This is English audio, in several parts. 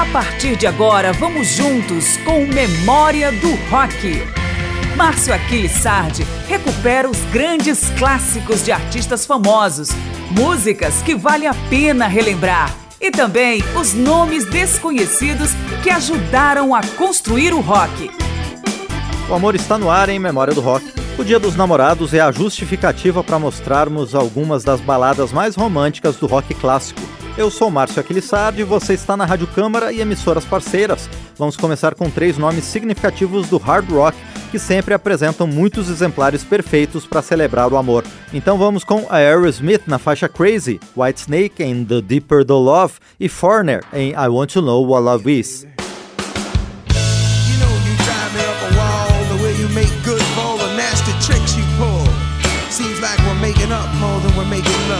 A partir de agora, vamos juntos com Memória do Rock. Márcio Aquiles Sardi recupera os grandes clássicos de artistas famosos, músicas que vale a pena relembrar e também os nomes desconhecidos que ajudaram a construir o rock. O amor está no ar em Memória do Rock. O Dia dos Namorados é a justificativa para mostrarmos algumas das baladas mais românticas do rock clássico. Eu sou Márcio Aquilissardi e você está na Rádio Câmara e emissoras parceiras. Vamos começar com três nomes significativos do hard rock que sempre apresentam muitos exemplares perfeitos para celebrar o amor. Então vamos com Aerosmith na faixa Crazy, Whitesnake em The Deeper the Love e Foreigner em I Want to Know What Love Is. making up more than we're making love.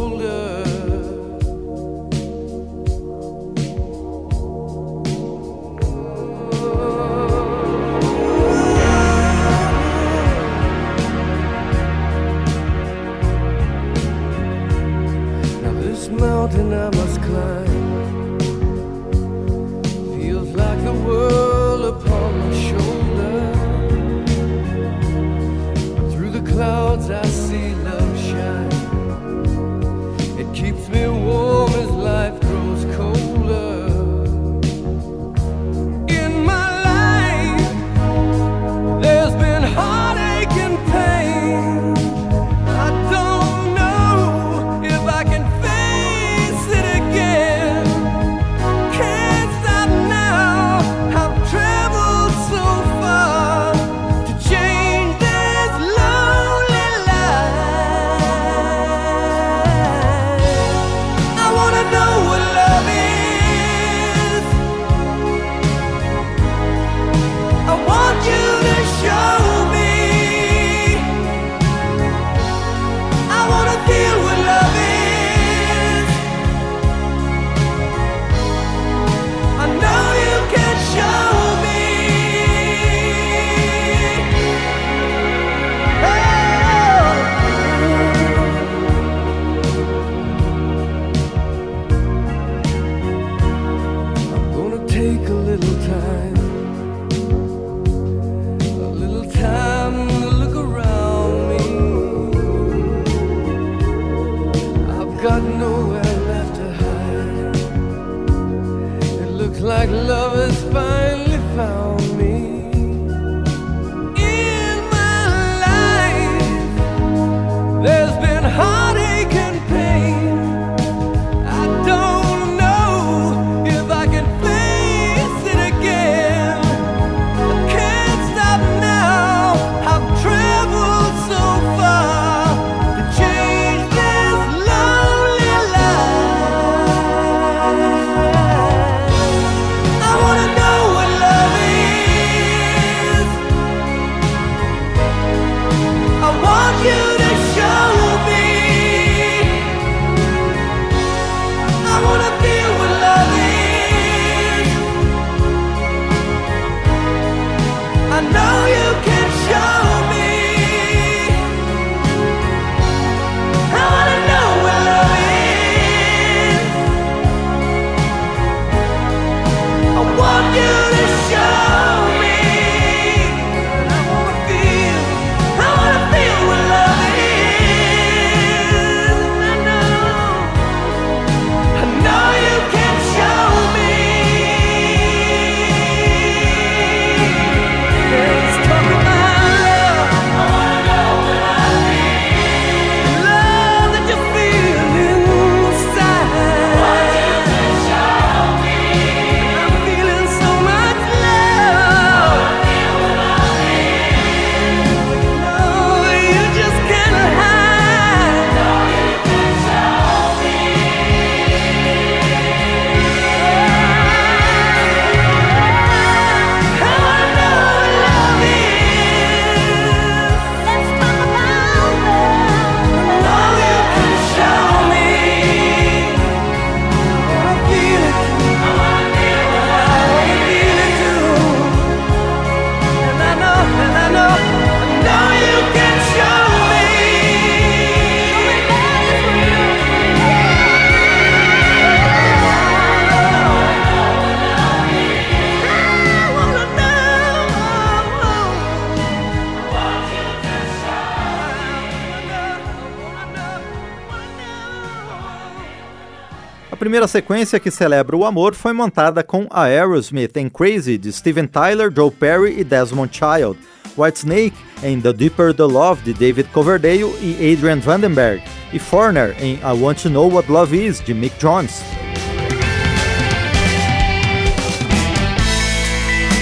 primeira sequência que celebra o amor foi montada com a Aerosmith em Crazy, de Steven Tyler, Joe Perry e Desmond Child, Whitesnake em The Deeper the Love, de David Coverdale e Adrian Vandenberg, e Foreigner em I Want to Know What Love Is, de Mick Jones.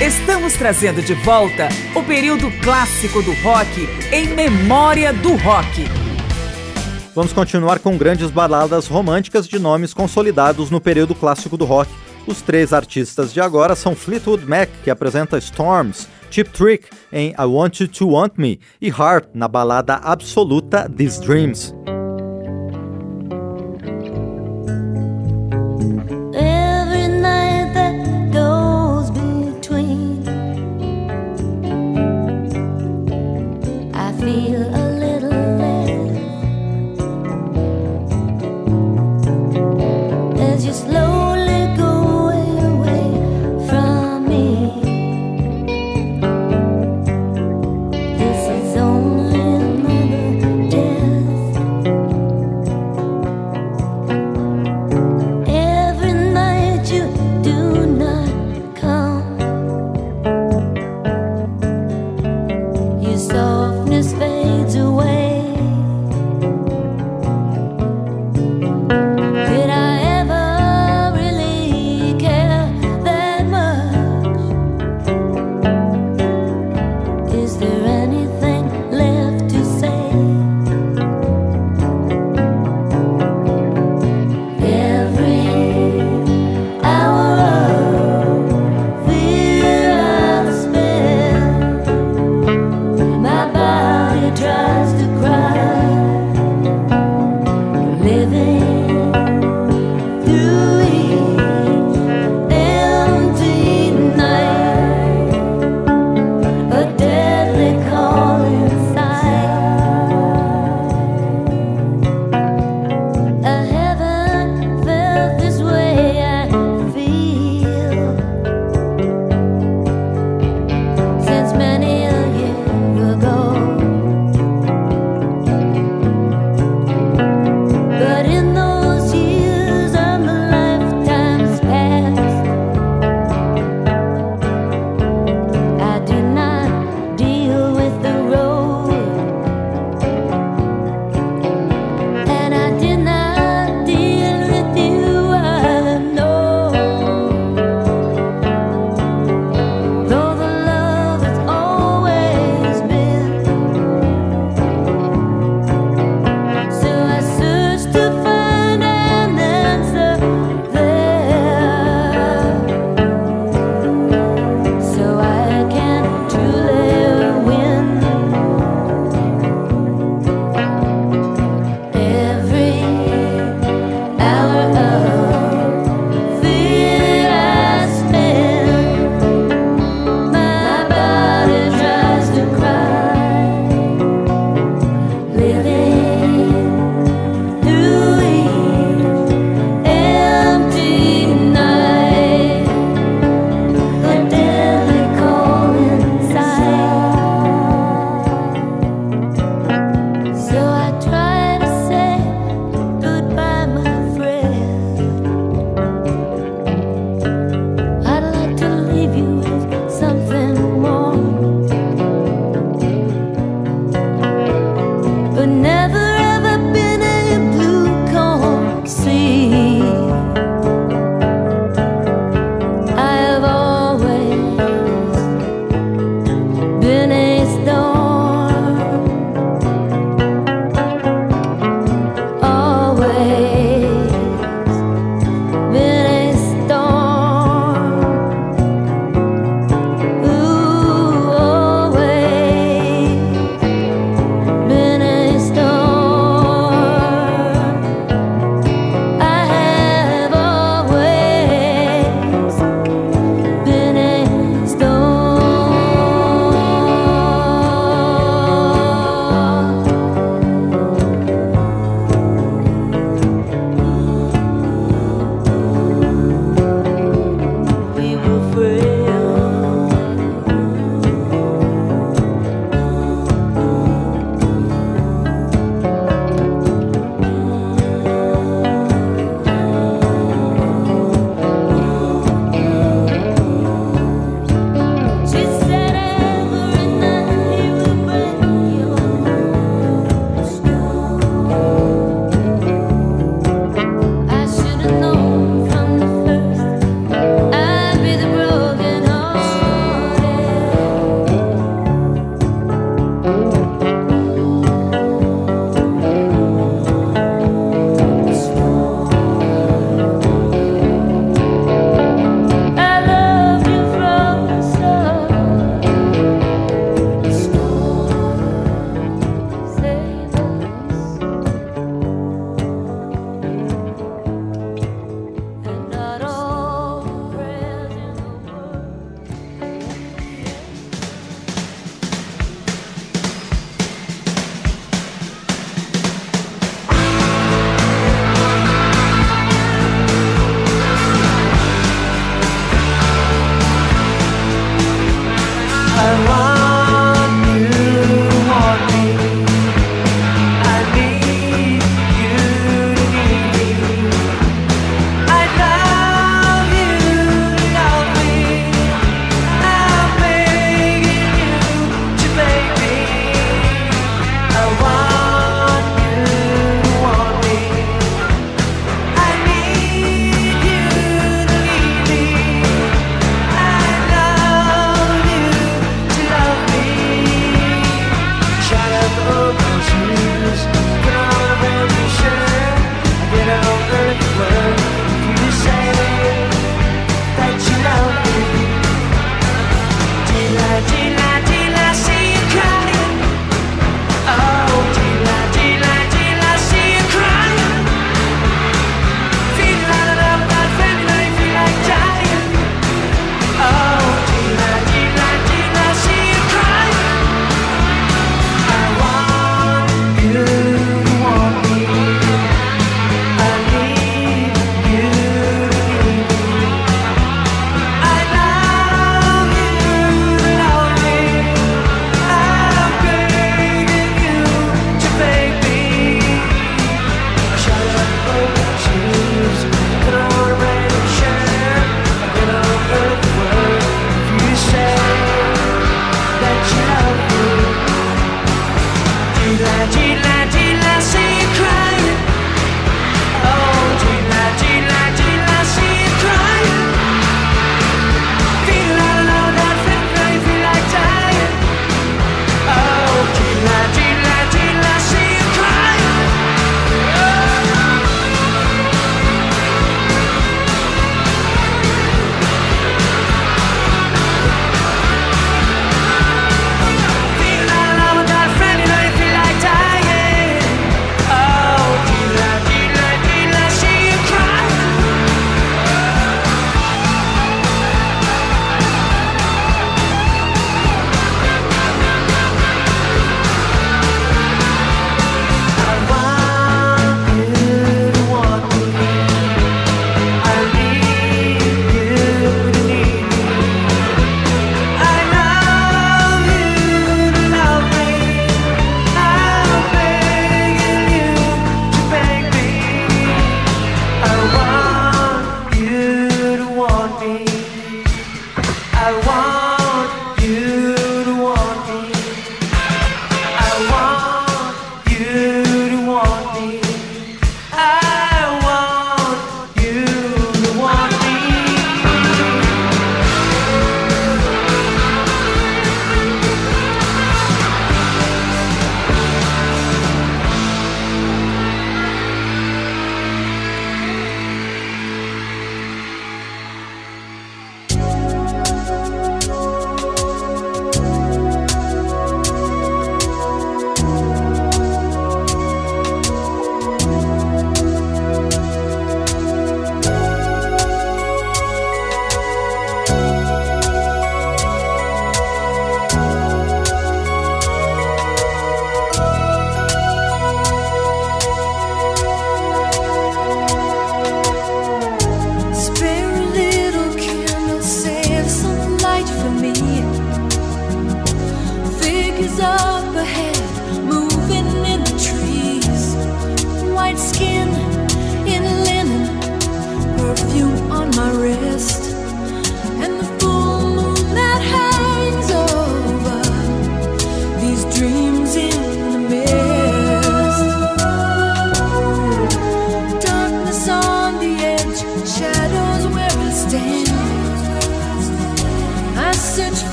Estamos trazendo de volta o período clássico do rock em memória do rock. Vamos continuar com grandes baladas românticas de nomes consolidados no período clássico do rock. Os três artistas de agora são Fleetwood Mac, que apresenta Storms, Chip Trick em I Want You to Want Me e Heart na balada absoluta These Dreams.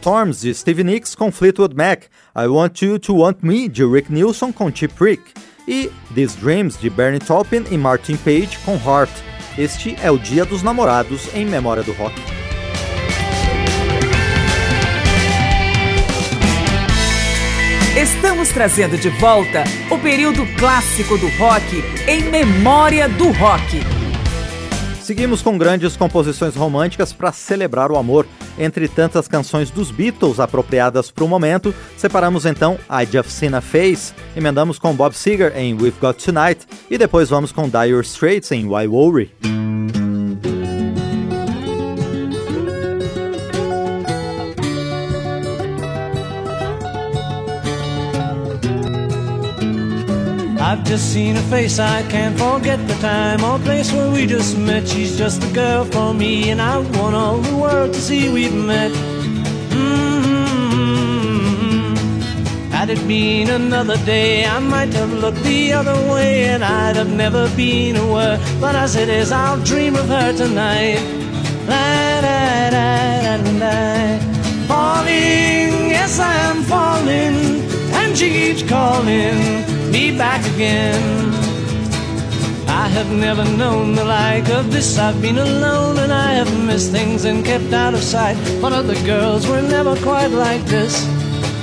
Storms de Stevie Nicks com Fleetwood Mac, I Want You to Want Me de Rick Nielsen com Chip Rick e These Dreams de Bernie Taupin e Martin Page com Heart. Este é o Dia dos Namorados em memória do rock. Estamos trazendo de volta o período clássico do rock em memória do rock. Seguimos com grandes composições românticas para celebrar o amor. Entre tantas canções dos Beatles apropriadas para o momento, separamos então I Just Seen a Face, emendamos com Bob Seger em We've Got Tonight e depois vamos com Dire Straits em Why Worry. I've just seen her face, I can't forget the time or place where we just met. She's just the girl for me, and I want all the world to see we've met. Mm-hmm. Had it been another day, I might have looked the other way, and I'd have never been aware. But as it is, I'll dream of her tonight. Falling, yes, I am falling, keeps calling me back again. I have never known the like of this. I've been alone and I have missed things and kept out of sight. But other girls were never quite like this.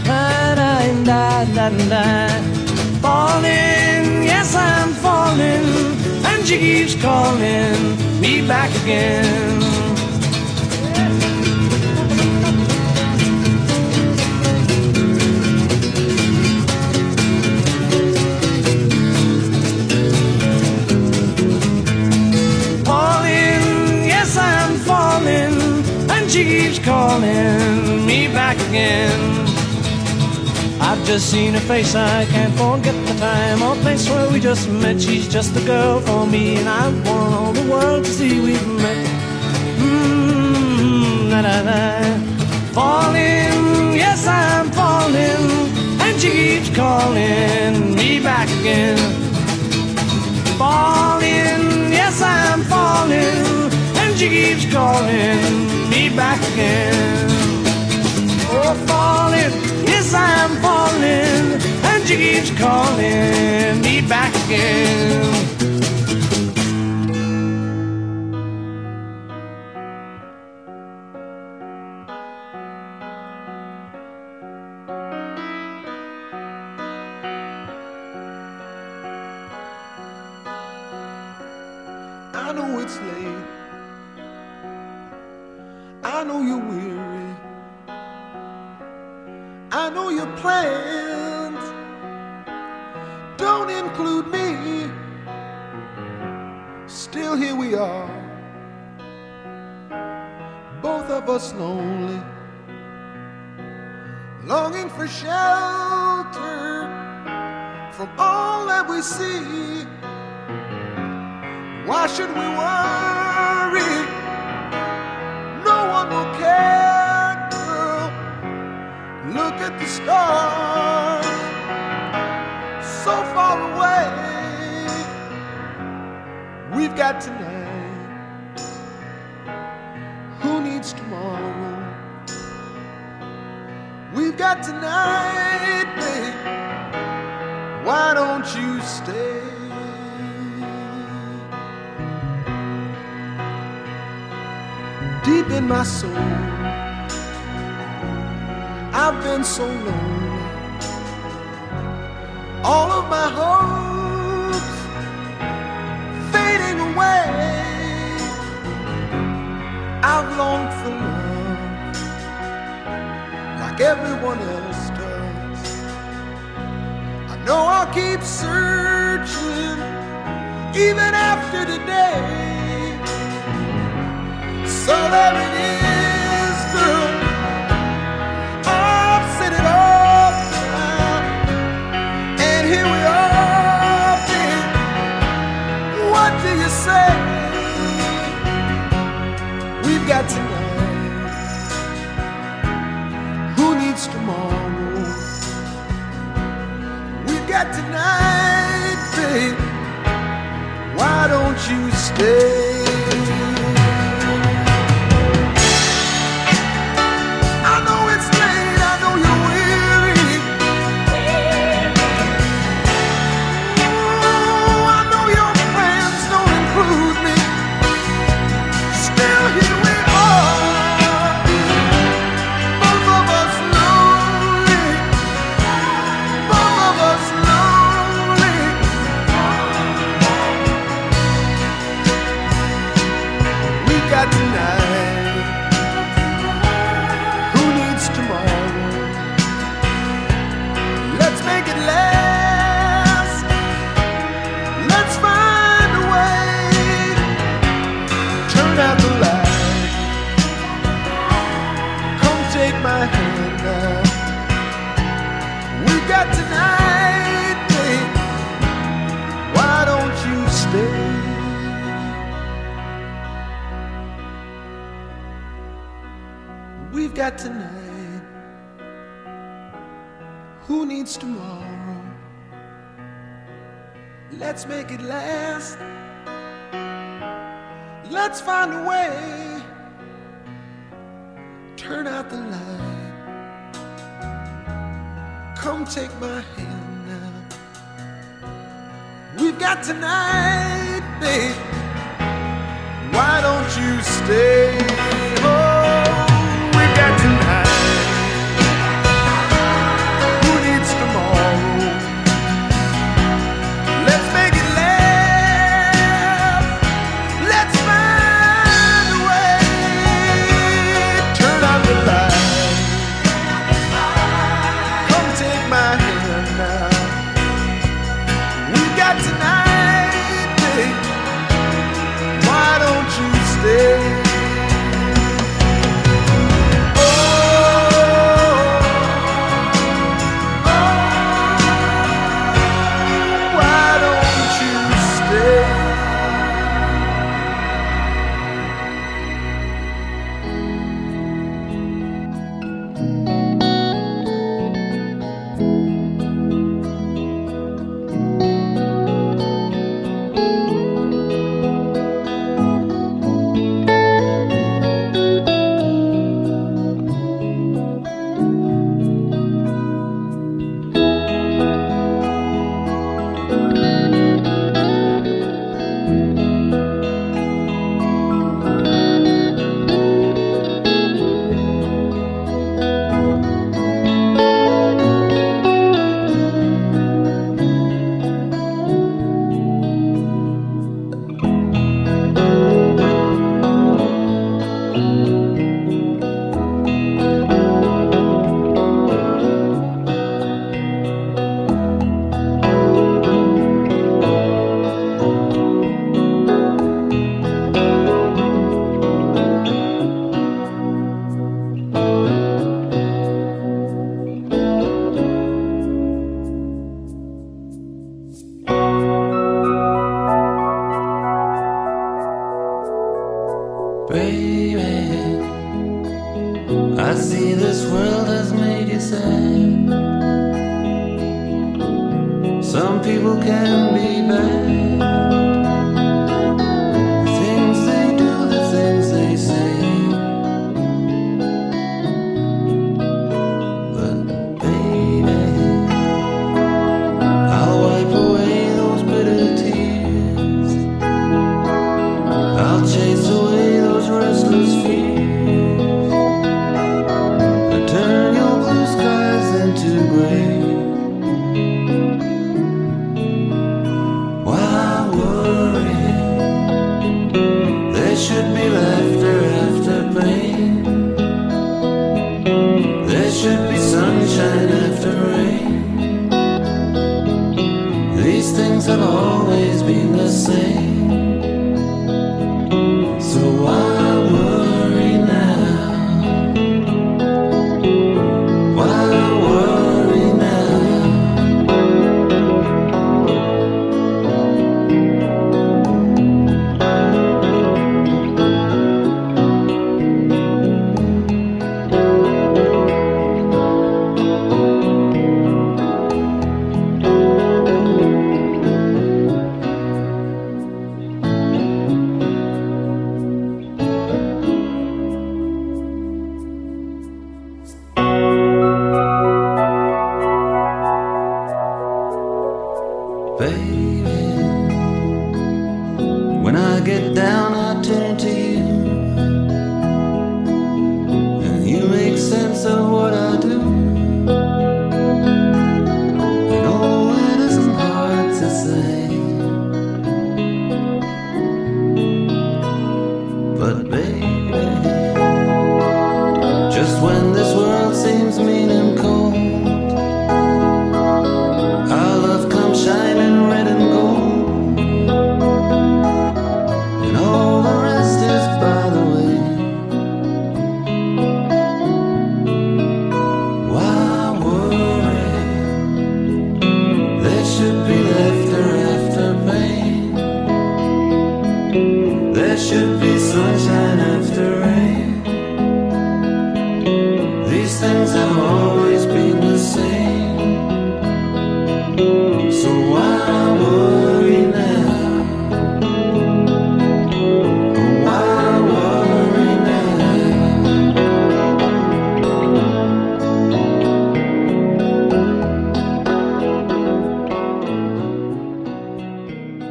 Da, da, da, da, da. Falling, yes, I'm falling, and she keeps calling me back again. calling me back again. I've just seen her face, I can't forget the time or place where we just met. She's just the girl for me, and I want all the world to see we've met. Mmm, na na na. Falling, yes, I'm falling, and she keeps calling me back again. Falling, yes, I'm falling she keeps calling me back again. Oh, falling, yes, I'm falling, and she keeps calling me back again. We see. Why should we worry? No one will care, girl. Look at the stars, so far away. We've got tonight. Who needs tomorrow? We've got tonight, babe. Why don't you stay? deep in my soul. I've been so lonely. All of my hopes fading away. I've longed for love like everyone else. Know I'll keep searching even after today. So there it is, you stay? Tonight. Why don't you stay? We've got tonight. Who needs tomorrow? Let's make it last. Let's find a way. Turn out the light. Come take my hand now. We've got tonight, babe. Why don't you stay?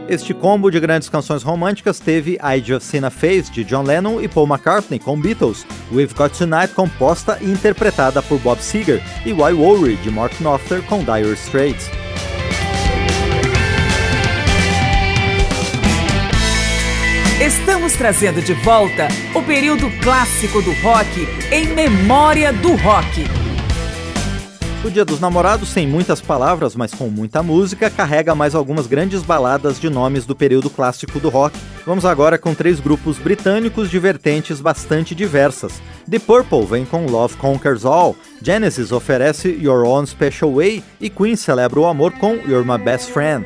Este combo de grandes canções românticas teve I Just Seen a Face de John Lennon e Paul McCartney com Beatles, We've Got Tonight composta e interpretada por Bob Seger e Why Worry de Mark Knopfler com Dire Straits. Estamos trazendo de volta o período clássico do rock em memória do rock. O Dia dos Namorados, sem muitas palavras, mas com muita música, carrega mais algumas grandes baladas de nomes do período clássico do rock. Vamos agora com três grupos britânicos de vertentes bastante diversas. The Purple vem com Love Conquers All, Genesis oferece Your Own Special Way e Queen celebra o amor com You're My Best Friend.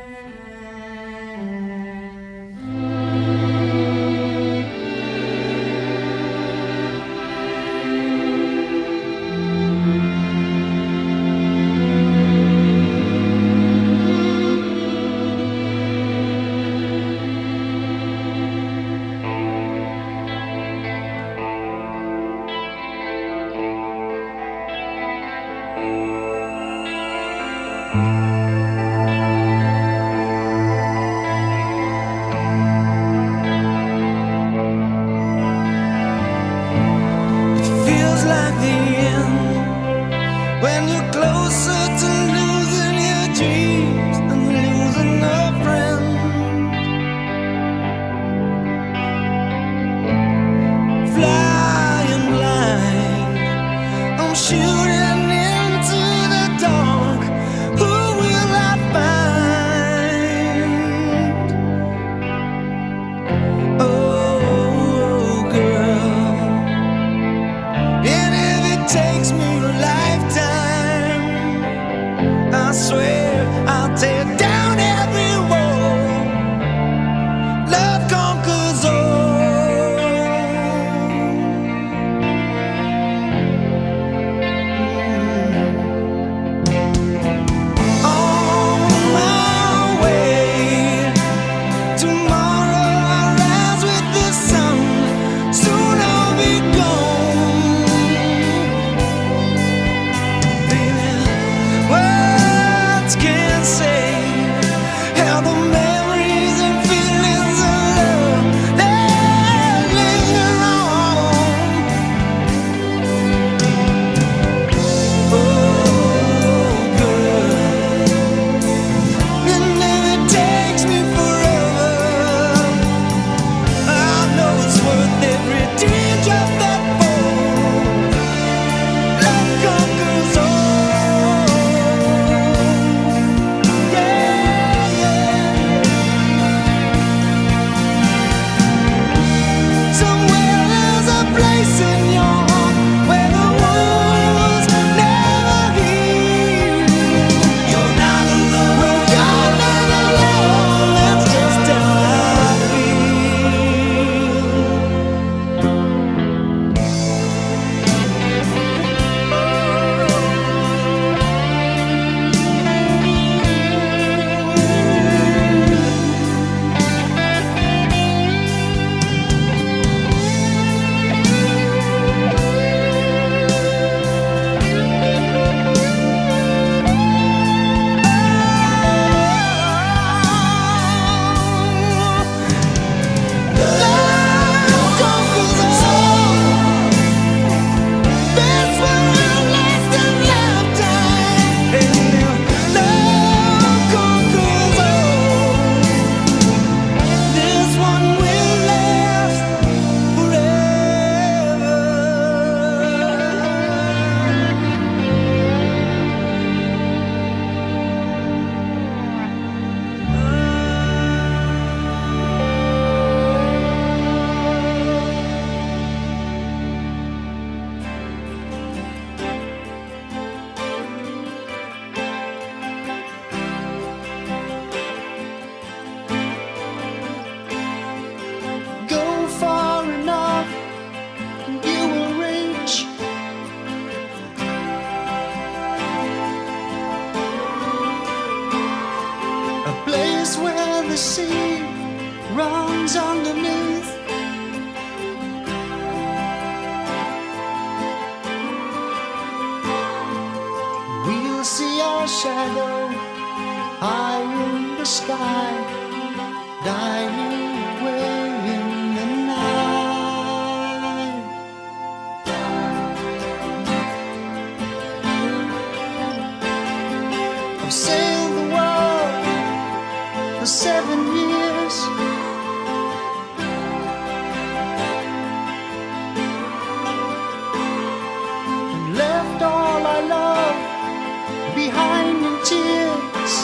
einen Tisch.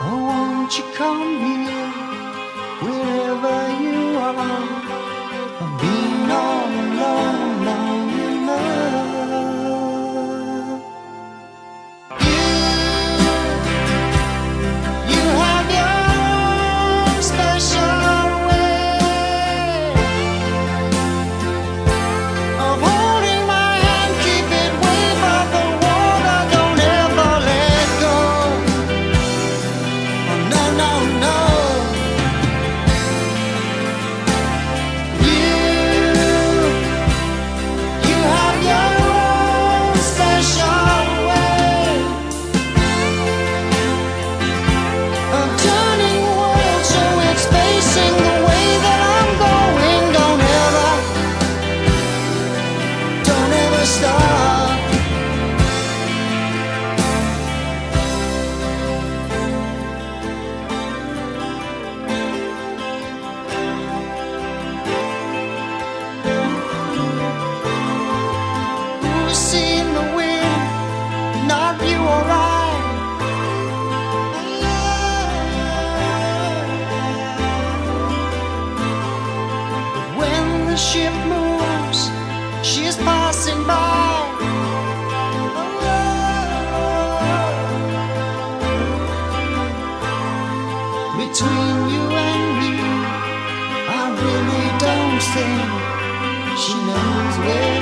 Oh, oh won't you come here?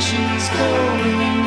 She's going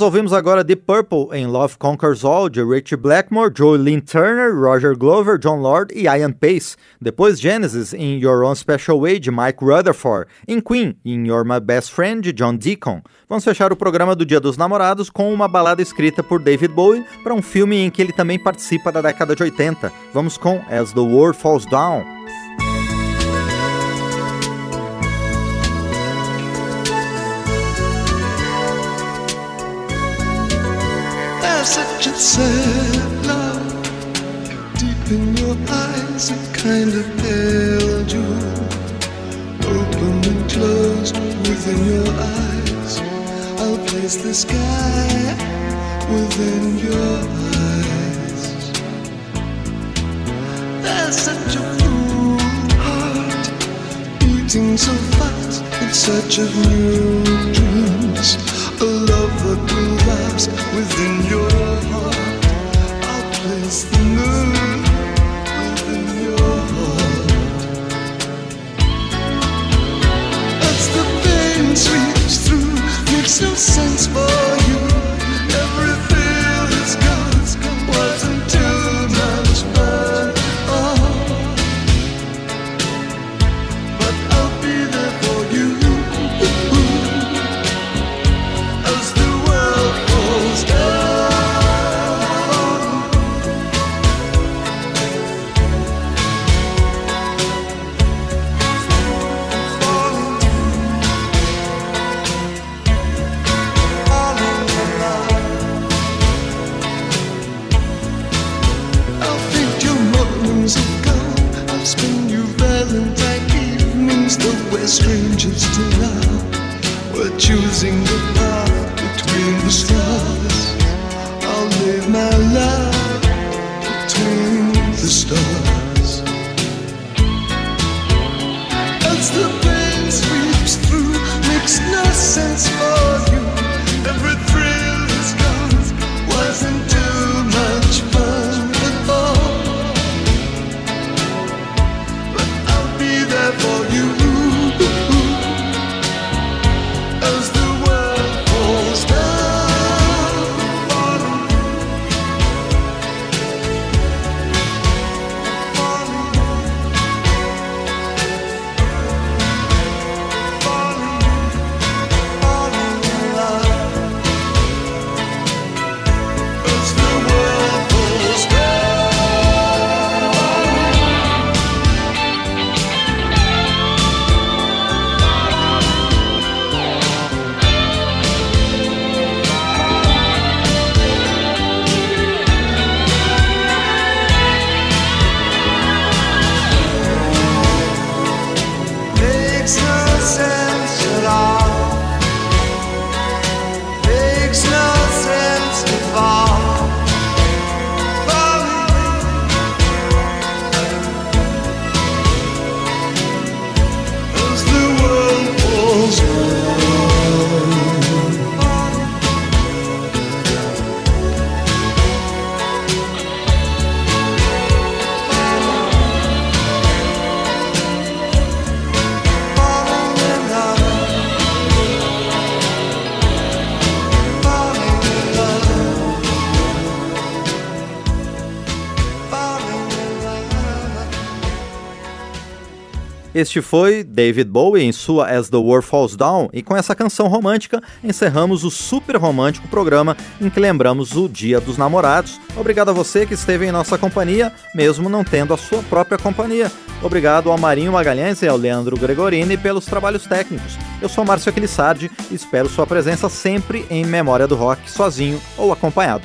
Nós ouvimos agora Deep Purple em Love Conquers All, de Richie Blackmore, Joe Lynn Turner, Roger Glover, John Lord e Ian Pace. Depois Genesis em Your Own Special Way, de Mike Rutherford. Em Queen, em You're My Best Friend, de John Deacon. Vamos fechar o programa do Dia dos Namorados com uma balada escrita por David Bowie para um filme em que ele também participa da década de 80. Vamos com As the World Falls Down. Such a love deep in your eyes, it kind of held you open and closed within your eyes. I'll place the sky within your eyes. There's such a fool heart beating so fast in search of new dreams. A love that last within your heart. I'll place the moon within your heart. As the pain sweeps through, makes no sense Este foi David Bowie em sua As the World Falls Down, e com essa canção romântica encerramos o super romântico programa em que lembramos o Dia dos Namorados. Obrigado a você que esteve em nossa companhia, mesmo não tendo a sua própria companhia. Obrigado ao Marinho Magalhães e ao Leandro Gregorini pelos trabalhos técnicos. Eu sou Márcio Aquilissardi e espero sua presença sempre em Memória do Rock, sozinho ou acompanhado.